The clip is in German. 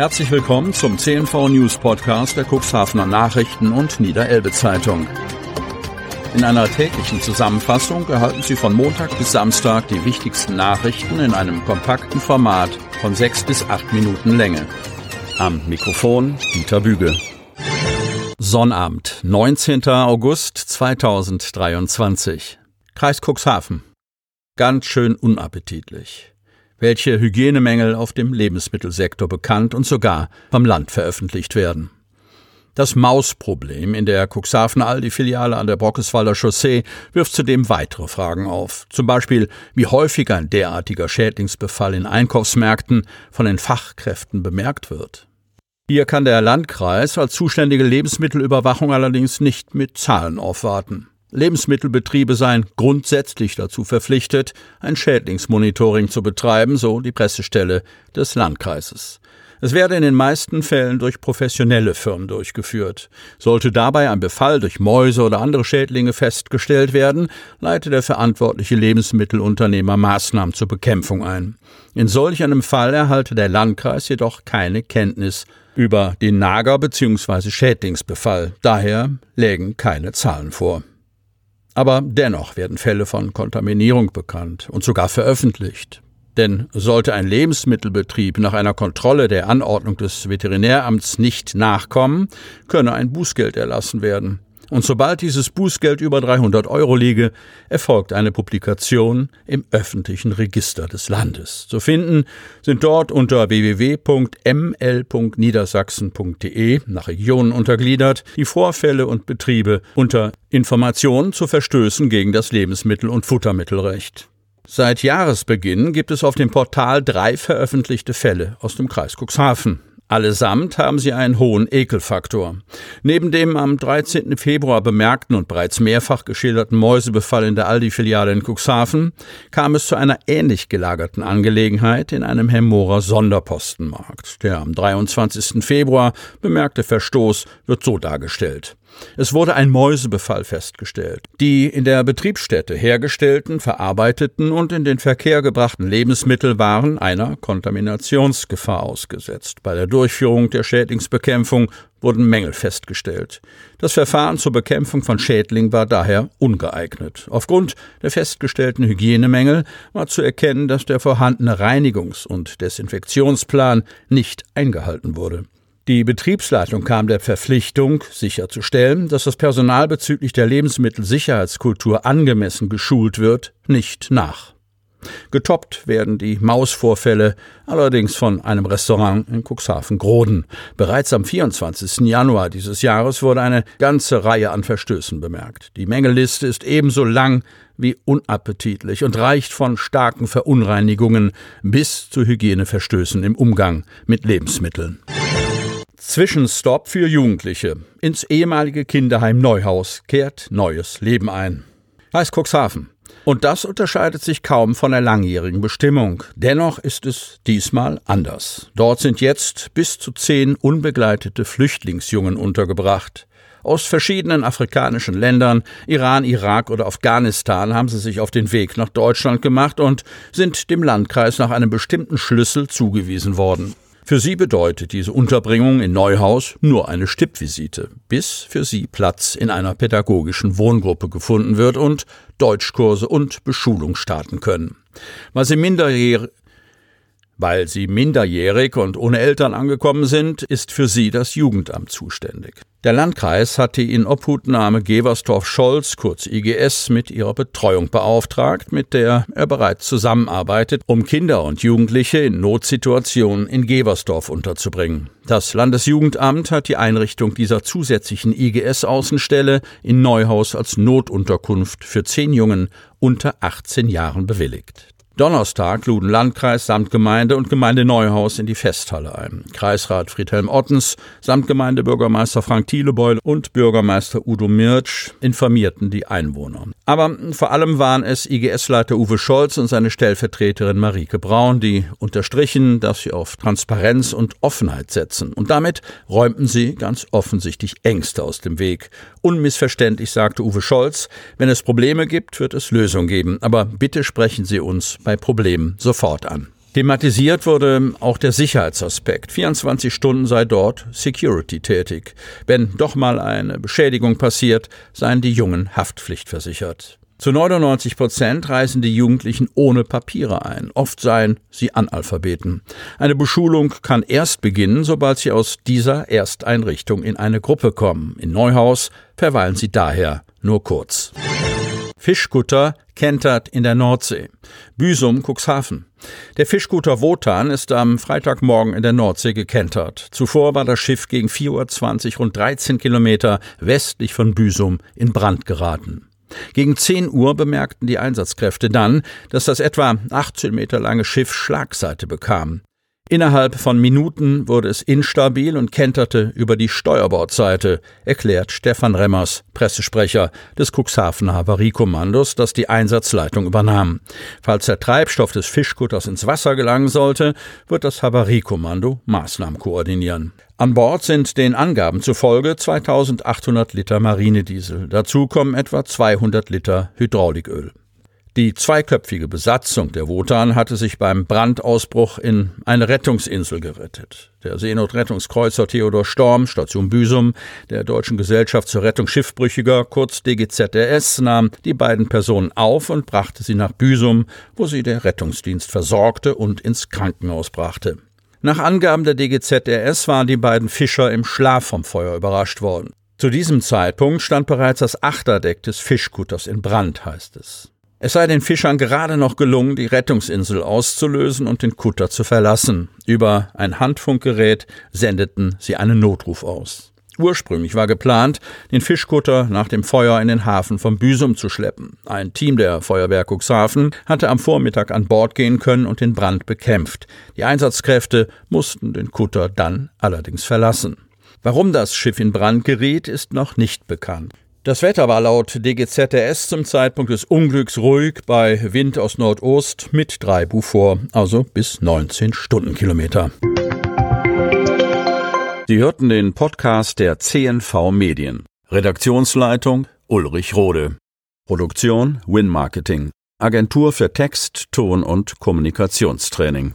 Herzlich willkommen zum CNV News Podcast der Cuxhavener Nachrichten und Niederelbe Zeitung. In einer täglichen Zusammenfassung erhalten Sie von Montag bis Samstag die wichtigsten Nachrichten in einem kompakten Format von sechs bis acht Minuten Länge. Am Mikrofon Dieter Büge. Sonnabend, 19. August 2023. Kreis Cuxhaven. Ganz schön unappetitlich welche Hygienemängel auf dem Lebensmittelsektor bekannt und sogar vom Land veröffentlicht werden. Das Mausproblem in der Cuxhaven Aldi-Filiale an der Brockeswalder Chaussee wirft zudem weitere Fragen auf. Zum Beispiel, wie häufig ein derartiger Schädlingsbefall in Einkaufsmärkten von den Fachkräften bemerkt wird. Hier kann der Landkreis als zuständige Lebensmittelüberwachung allerdings nicht mit Zahlen aufwarten. Lebensmittelbetriebe seien grundsätzlich dazu verpflichtet, ein Schädlingsmonitoring zu betreiben, so die Pressestelle des Landkreises. Es werde in den meisten Fällen durch professionelle Firmen durchgeführt. Sollte dabei ein Befall durch Mäuse oder andere Schädlinge festgestellt werden, leite der verantwortliche Lebensmittelunternehmer Maßnahmen zur Bekämpfung ein. In solch einem Fall erhalte der Landkreis jedoch keine Kenntnis über den Nager- bzw. Schädlingsbefall. Daher lägen keine Zahlen vor. Aber dennoch werden Fälle von Kontaminierung bekannt und sogar veröffentlicht. Denn sollte ein Lebensmittelbetrieb nach einer Kontrolle der Anordnung des Veterinäramts nicht nachkommen, könne ein Bußgeld erlassen werden und sobald dieses Bußgeld über 300 Euro liege, erfolgt eine Publikation im öffentlichen Register des Landes. Zu finden sind dort unter www.ml.niedersachsen.de nach Regionen untergliedert die Vorfälle und Betriebe unter Informationen zu Verstößen gegen das Lebensmittel- und Futtermittelrecht. Seit Jahresbeginn gibt es auf dem Portal drei veröffentlichte Fälle aus dem Kreis Cuxhaven. Allesamt haben sie einen hohen Ekelfaktor. Neben dem am 13. Februar bemerkten und bereits mehrfach geschilderten Mäusebefall in der Aldi-Filiale in Cuxhaven kam es zu einer ähnlich gelagerten Angelegenheit in einem Hemmorer Sonderpostenmarkt. Der am 23. Februar bemerkte Verstoß wird so dargestellt. Es wurde ein Mäusebefall festgestellt. Die in der Betriebsstätte hergestellten, verarbeiteten und in den Verkehr gebrachten Lebensmittel waren einer Kontaminationsgefahr ausgesetzt. Bei der Durchführung der Schädlingsbekämpfung wurden Mängel festgestellt. Das Verfahren zur Bekämpfung von Schädling war daher ungeeignet. Aufgrund der festgestellten Hygienemängel war zu erkennen, dass der vorhandene Reinigungs- und Desinfektionsplan nicht eingehalten wurde. Die Betriebsleitung kam der Verpflichtung, sicherzustellen, dass das Personal bezüglich der Lebensmittelsicherheitskultur angemessen geschult wird, nicht nach. Getoppt werden die Mausvorfälle allerdings von einem Restaurant in Cuxhaven-Groden. Bereits am 24. Januar dieses Jahres wurde eine ganze Reihe an Verstößen bemerkt. Die Mängelliste ist ebenso lang wie unappetitlich und reicht von starken Verunreinigungen bis zu Hygieneverstößen im Umgang mit Lebensmitteln. Zwischenstopp für Jugendliche. Ins ehemalige Kinderheim Neuhaus kehrt neues Leben ein. Heißt Cuxhaven. Und das unterscheidet sich kaum von der langjährigen Bestimmung. Dennoch ist es diesmal anders. Dort sind jetzt bis zu zehn unbegleitete Flüchtlingsjungen untergebracht. Aus verschiedenen afrikanischen Ländern, Iran, Irak oder Afghanistan haben sie sich auf den Weg nach Deutschland gemacht und sind dem Landkreis nach einem bestimmten Schlüssel zugewiesen worden. Für sie bedeutet diese Unterbringung in Neuhaus nur eine Stippvisite, bis für sie Platz in einer pädagogischen Wohngruppe gefunden wird und Deutschkurse und Beschulung starten können. Weil sie weil sie minderjährig und ohne Eltern angekommen sind, ist für sie das Jugendamt zuständig. Der Landkreis hat die Inobhutnahme Geversdorf-Scholz, kurz IGS, mit ihrer Betreuung beauftragt, mit der er bereits zusammenarbeitet, um Kinder und Jugendliche in Notsituationen in Geversdorf unterzubringen. Das Landesjugendamt hat die Einrichtung dieser zusätzlichen IGS-Außenstelle in Neuhaus als Notunterkunft für zehn Jungen unter 18 Jahren bewilligt. Donnerstag luden Landkreis, Samtgemeinde und Gemeinde Neuhaus in die Festhalle ein. Kreisrat Friedhelm Ottens, Samtgemeindebürgermeister Frank Thielebeul und Bürgermeister Udo Mirtsch informierten die Einwohner. Aber vor allem waren es IGS-Leiter Uwe Scholz und seine Stellvertreterin Marike Braun, die unterstrichen, dass sie auf Transparenz und Offenheit setzen. Und damit räumten sie ganz offensichtlich Ängste aus dem Weg. Unmissverständlich sagte Uwe Scholz, wenn es Probleme gibt, wird es Lösungen geben. Aber bitte sprechen Sie uns bei Problemen sofort an. Thematisiert wurde auch der Sicherheitsaspekt. 24 Stunden sei dort Security tätig. Wenn doch mal eine Beschädigung passiert, seien die Jungen haftpflichtversichert. Zu 99 Prozent reisen die Jugendlichen ohne Papiere ein. Oft seien sie Analphabeten. Eine Beschulung kann erst beginnen, sobald sie aus dieser Ersteinrichtung in eine Gruppe kommen. In Neuhaus verweilen sie daher nur kurz. Fischkutter kentert in der Nordsee. Büsum, Cuxhaven. Der Fischkutter Wotan ist am Freitagmorgen in der Nordsee gekentert. Zuvor war das Schiff gegen 4.20 Uhr rund 13 Kilometer westlich von Büsum in Brand geraten. Gegen 10 Uhr bemerkten die Einsatzkräfte dann, dass das etwa 18 Meter lange Schiff Schlagseite bekam. Innerhalb von Minuten wurde es instabil und kenterte über die Steuerbordseite, erklärt Stefan Remmers, Pressesprecher des Cuxhavener Havariekommandos, das die Einsatzleitung übernahm. Falls der Treibstoff des Fischkutters ins Wasser gelangen sollte, wird das Havariekommando Maßnahmen koordinieren. An Bord sind den Angaben zufolge 2800 Liter Marinediesel. Dazu kommen etwa 200 Liter Hydrauliköl. Die zweiköpfige Besatzung der Wotan hatte sich beim Brandausbruch in eine Rettungsinsel gerettet. Der Seenotrettungskreuzer Theodor Storm, Station Büsum, der Deutschen Gesellschaft zur Rettung Schiffbrüchiger, kurz DGZRS, nahm die beiden Personen auf und brachte sie nach Büsum, wo sie der Rettungsdienst versorgte und ins Krankenhaus brachte. Nach Angaben der DGZRS waren die beiden Fischer im Schlaf vom Feuer überrascht worden. Zu diesem Zeitpunkt stand bereits das Achterdeck des Fischkutters in Brand, heißt es. Es sei den Fischern gerade noch gelungen, die Rettungsinsel auszulösen und den Kutter zu verlassen. Über ein Handfunkgerät sendeten sie einen Notruf aus. Ursprünglich war geplant, den Fischkutter nach dem Feuer in den Hafen von Büsum zu schleppen. Ein Team der Feuerwehr Cuxhaven hatte am Vormittag an Bord gehen können und den Brand bekämpft. Die Einsatzkräfte mussten den Kutter dann allerdings verlassen. Warum das Schiff in Brand geriet, ist noch nicht bekannt. Das Wetter war laut DGZRS zum Zeitpunkt des Unglücks ruhig bei Wind aus Nordost mit 3 Bufor, also bis 19 Stundenkilometer. Sie hörten den Podcast der CNV Medien. Redaktionsleitung Ulrich Rode. Produktion Win Marketing. Agentur für Text, Ton und Kommunikationstraining.